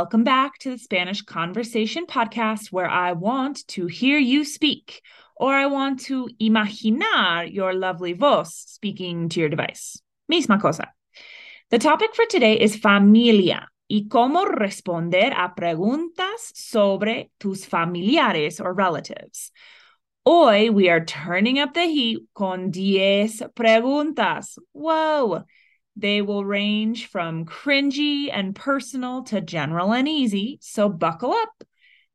Welcome back to the Spanish Conversation Podcast, where I want to hear you speak, or I want to imaginar your lovely voz speaking to your device. Misma cosa. The topic for today is familia y cómo responder a preguntas sobre tus familiares or relatives. Hoy we are turning up the heat con 10 preguntas. Whoa! They will range from cringy and personal to general and easy, so buckle up.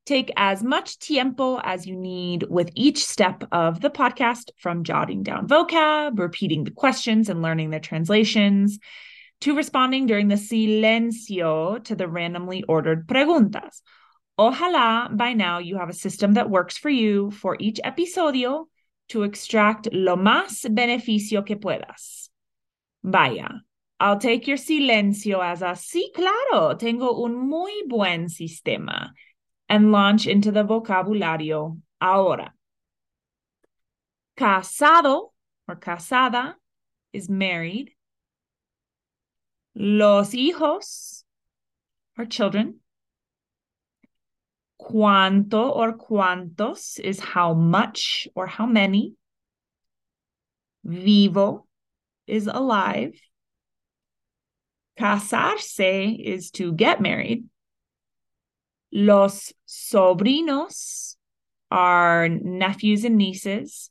Take as much tiempo as you need with each step of the podcast from jotting down vocab, repeating the questions and learning the translations, to responding during the silencio to the randomly ordered preguntas. Ojalá by now you have a system that works for you for each episodio to extract lo más beneficio que puedas. Vaya, I'll take your silencio as a sí, claro, tengo un muy buen sistema, and launch into the vocabulario ahora. Casado or casada is married. Los hijos are children. Cuánto or cuántos is how much or how many. Vivo is alive. Casarse is to get married. Los sobrinos are nephews and nieces.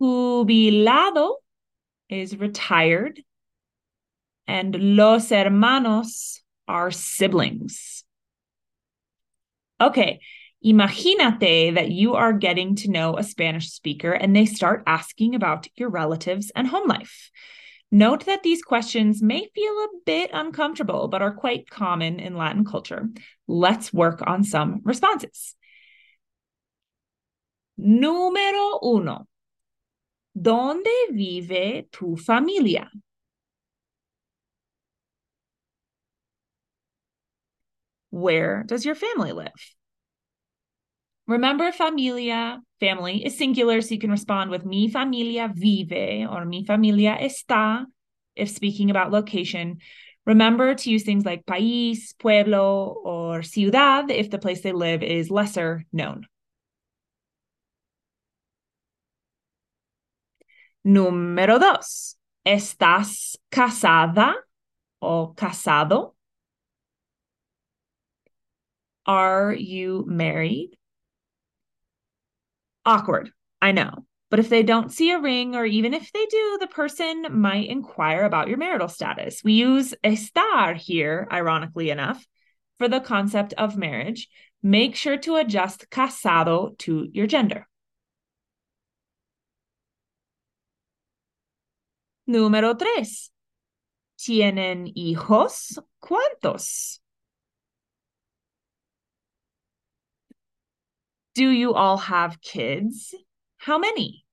Jubilado is retired. And los hermanos are siblings. Okay, imagínate that you are getting to know a Spanish speaker and they start asking about your relatives and home life. Note that these questions may feel a bit uncomfortable, but are quite common in Latin culture. Let's work on some responses. Número uno. ¿Dónde vive tu familia? Where does your family live? Remember, familia, family, is singular, so you can respond with mi familia vive or mi familia está if speaking about location. Remember to use things like país, pueblo, or ciudad if the place they live is lesser known. Número dos. ¿Estás casada o casado? Are you married? Awkward, I know. But if they don't see a ring, or even if they do, the person might inquire about your marital status. We use estar here, ironically enough, for the concept of marriage. Make sure to adjust casado to your gender. Número tres. ¿Tienen hijos? ¿Cuántos? Do you all have kids? How many?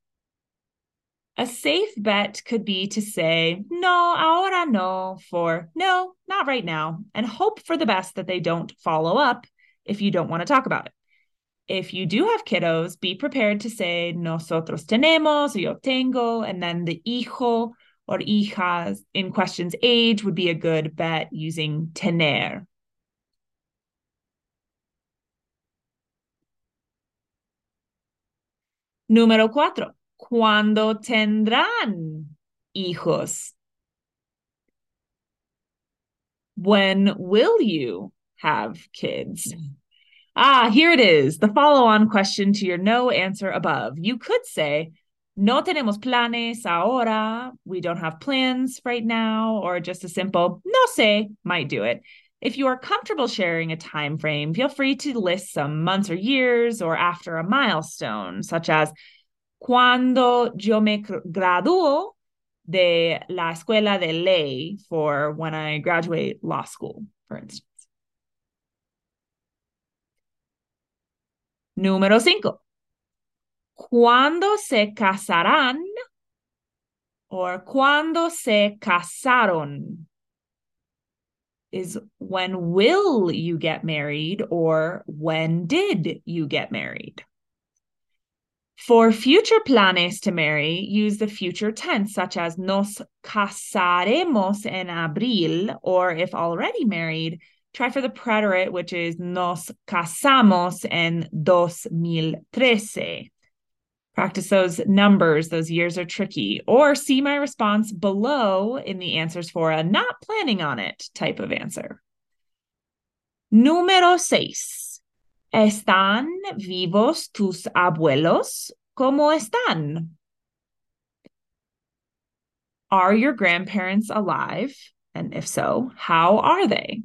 A safe bet could be to say, no, ahora no, for no, not right now, and hope for the best that they don't follow up if you don't want to talk about it. If you do have kiddos, be prepared to say, nosotros tenemos, yo tengo, and then the hijo or hijas in question's age would be a good bet using tener. Número cuatro, ¿cuándo tendrán hijos? When will you have kids? Ah, here it is, the follow on question to your no answer above. You could say, No tenemos planes ahora. We don't have plans right now, or just a simple no sé might do it. If you are comfortable sharing a time frame, feel free to list some months or years or after a milestone, such as cuando yo me graduo de la escuela de ley for when I graduate law school, for instance. Número cinco. ¿Cuándo se casarán? Or cuando se casaron? Is when will you get married or when did you get married? For future planes to marry, use the future tense, such as nos casaremos en abril, or if already married, Try for the preterite, which is nos casamos en 2013. Practice those numbers. Those years are tricky. Or see my response below in the answers for a not planning on it type of answer. Número seis. ¿Están vivos tus abuelos? ¿Cómo están? Are your grandparents alive? And if so, how are they?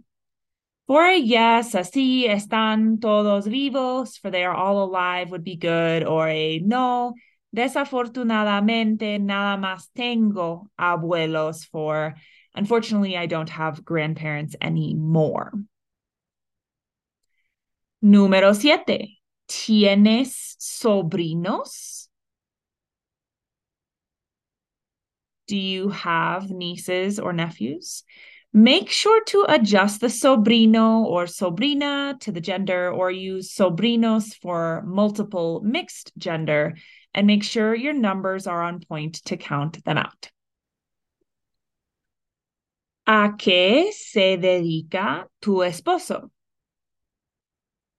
For a yes, así están todos vivos, for they are all alive would be good, or a no, desafortunadamente nada más tengo abuelos, for unfortunately I don't have grandparents anymore. Número siete. ¿Tienes sobrinos? Do you have nieces or nephews? Make sure to adjust the sobrino or sobrina to the gender or use sobrinos for multiple mixed gender and make sure your numbers are on point to count them out. ¿A qué se dedica tu esposo?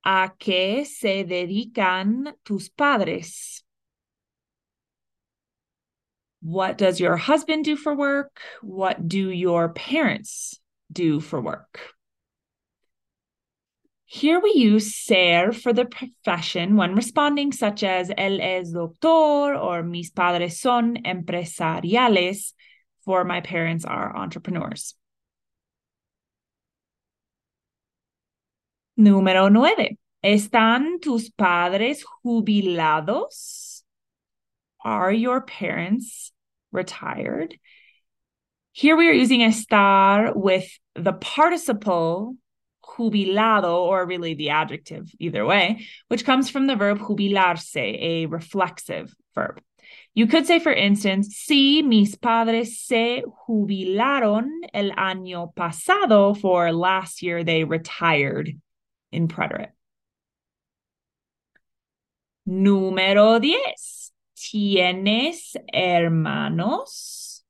¿A qué se dedican tus padres? What does your husband do for work? What do your parents do for work? Here we use ser for the profession when responding, such as él es doctor or mis padres son empresariales, for my parents are entrepreneurs. Número nueve. ¿Están tus padres jubilados? Are your parents retired? Here we are using estar with the participle jubilado, or really the adjective, either way, which comes from the verb jubilarse, a reflexive verb. You could say, for instance, si mis padres se jubilaron el año pasado, for last year they retired in preterite. Número 10. ¿Tienes hermanos?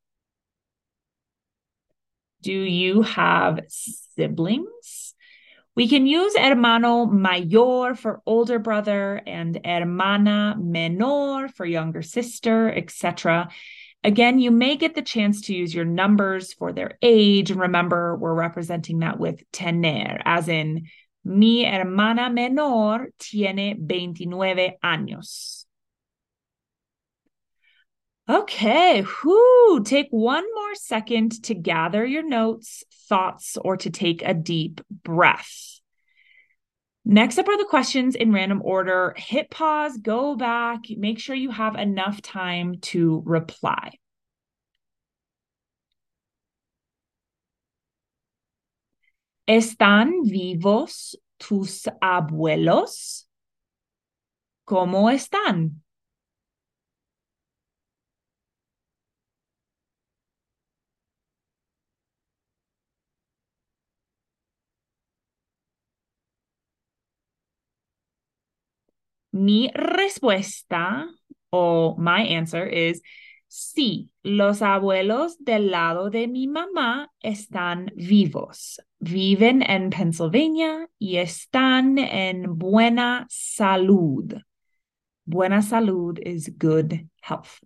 Do you have siblings? We can use hermano mayor for older brother and hermana menor for younger sister, etc. Again, you may get the chance to use your numbers for their age. And remember, we're representing that with tener, as in Mi hermana menor tiene 29 años. Okay, whoo, take one more second to gather your notes, thoughts, or to take a deep breath. Next up are the questions in random order. Hit pause, go back, make sure you have enough time to reply. ¿Están vivos tus abuelos? ¿Cómo están? Mi respuesta o my answer is Sí, los abuelos del lado de mi mamá están vivos. Viven en Pennsylvania y están en buena salud. Buena salud is good health.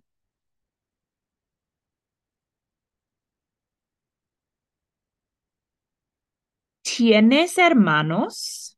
¿Tienes hermanos?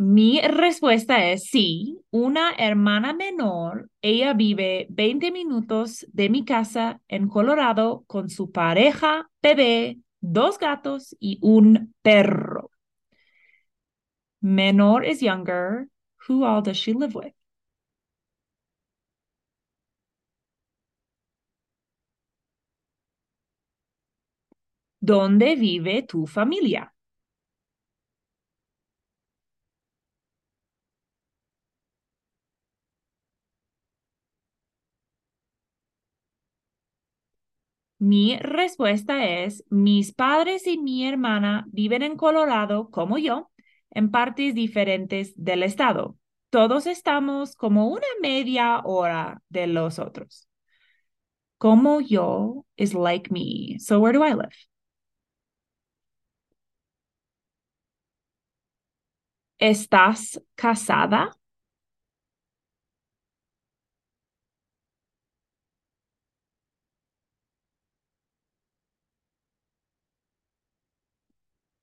Mi respuesta es sí, una hermana menor. Ella vive 20 minutos de mi casa en Colorado con su pareja, bebé, dos gatos y un perro. Menor is younger. Who all does she live with? ¿Dónde vive tu familia? Mi respuesta es, mis padres y mi hermana viven en Colorado como yo. en partes diferentes del estado. Todos estamos como una media hora de los otros. Como yo is like me. So where do I live? ¿Estás casada?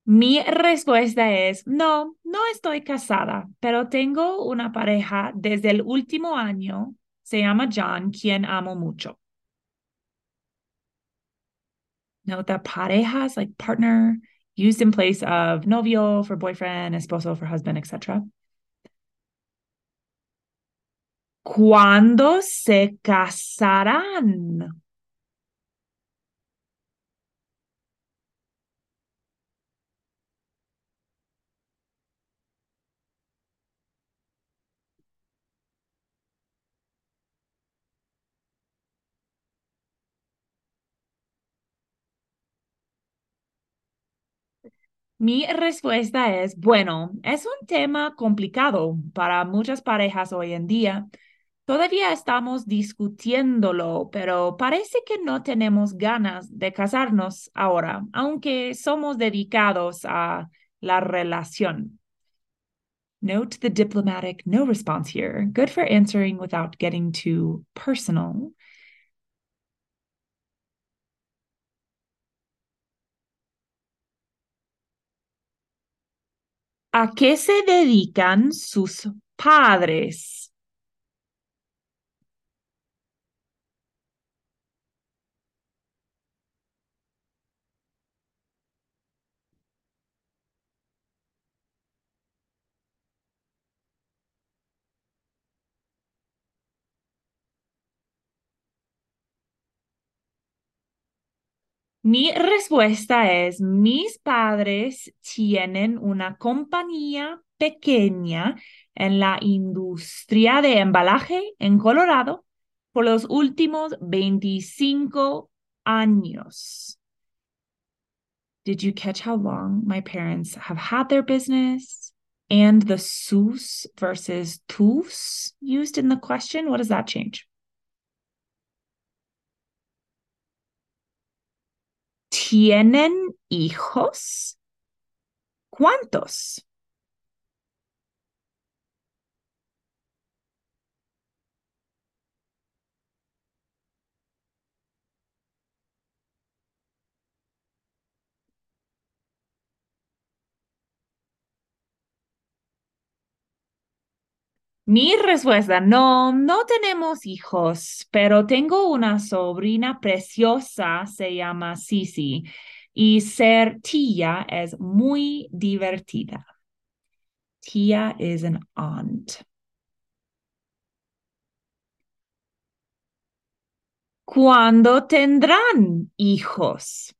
Mi respuesta es, no, no estoy casada, pero tengo una pareja desde el último año. Se llama John, quien amo mucho. Note parejas, like partner, used in place of novio for boyfriend, esposo for husband, etc. ¿Cuándo se casarán? Mi respuesta es, bueno, es un tema complicado para muchas parejas hoy en día. Todavía estamos discutiéndolo, pero parece que no tenemos ganas de casarnos ahora, aunque somos dedicados a la relación. Note the diplomatic no response here. Good for answering without getting too personal. ¿A qué se dedican sus padres? Mi respuesta es, mis padres tienen una compañía pequeña en la industria de embalaje en Colorado por los últimos 25 años. Did you catch how long my parents have had their business? And the sus versus tus used in the question, what does that change? ¿Tienen hijos? ¿Cuántos? Mi respuesta, no, no tenemos hijos, pero tengo una sobrina preciosa, se llama Sisi, y ser tía es muy divertida. Tía is an aunt. ¿Cuándo tendrán hijos?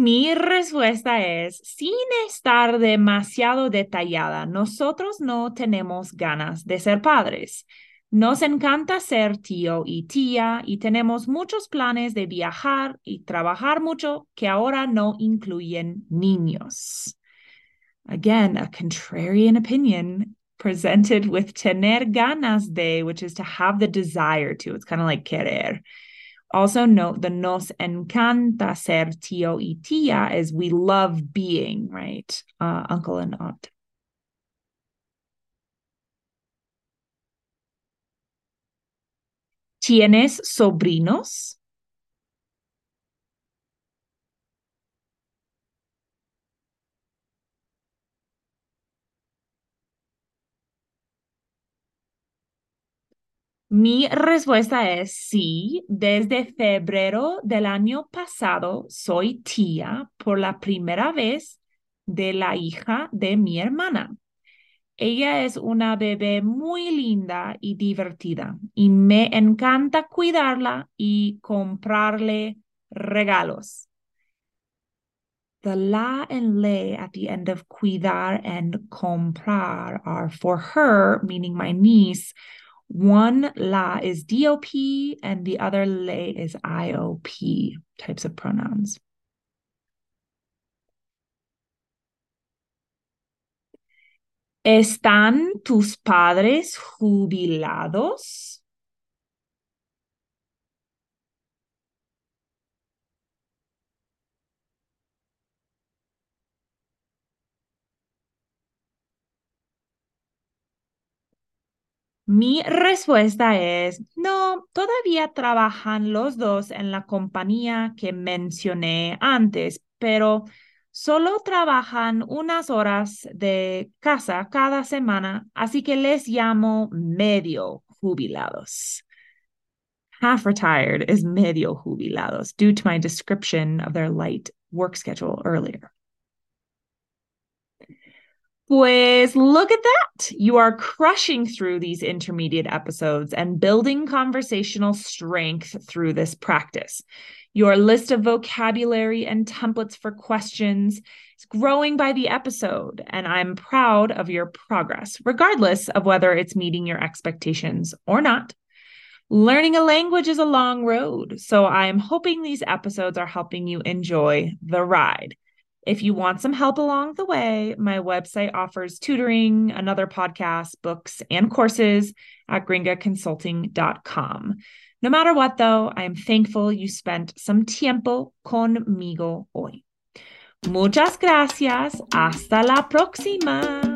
Mi respuesta es, sin estar demasiado detallada, nosotros no tenemos ganas de ser padres. Nos encanta ser tío y tía y tenemos muchos planes de viajar y trabajar mucho que ahora no incluyen niños. Again, a contrarian opinion presented with tener ganas de, which is to have the desire to. It's kind of like querer. Also note the nos encanta ser tío y tía is we love being, right? Uh, uncle and aunt. ¿Tienes sobrinos? Mi respuesta es sí. Desde febrero del año pasado soy tía por la primera vez de la hija de mi hermana. Ella es una bebé muy linda y divertida y me encanta cuidarla y comprarle regalos. The la and le at the end of cuidar and comprar are for her, meaning my niece. One la is DOP and the other le is IOP types of pronouns. ¿Están tus padres jubilados? Mi respuesta es, no, todavía trabajan los dos en la compañía que mencioné antes, pero solo trabajan unas horas de casa cada semana, así que les llamo medio jubilados. Half retired is medio jubilados due to my description of their light work schedule earlier. Pues look at that. You are crushing through these intermediate episodes and building conversational strength through this practice. Your list of vocabulary and templates for questions is growing by the episode, and I'm proud of your progress, regardless of whether it's meeting your expectations or not. Learning a language is a long road, so I'm hoping these episodes are helping you enjoy the ride. If you want some help along the way, my website offers tutoring, another podcast, books, and courses at gringaconsulting.com. No matter what, though, I am thankful you spent some tiempo conmigo hoy. Muchas gracias. Hasta la próxima.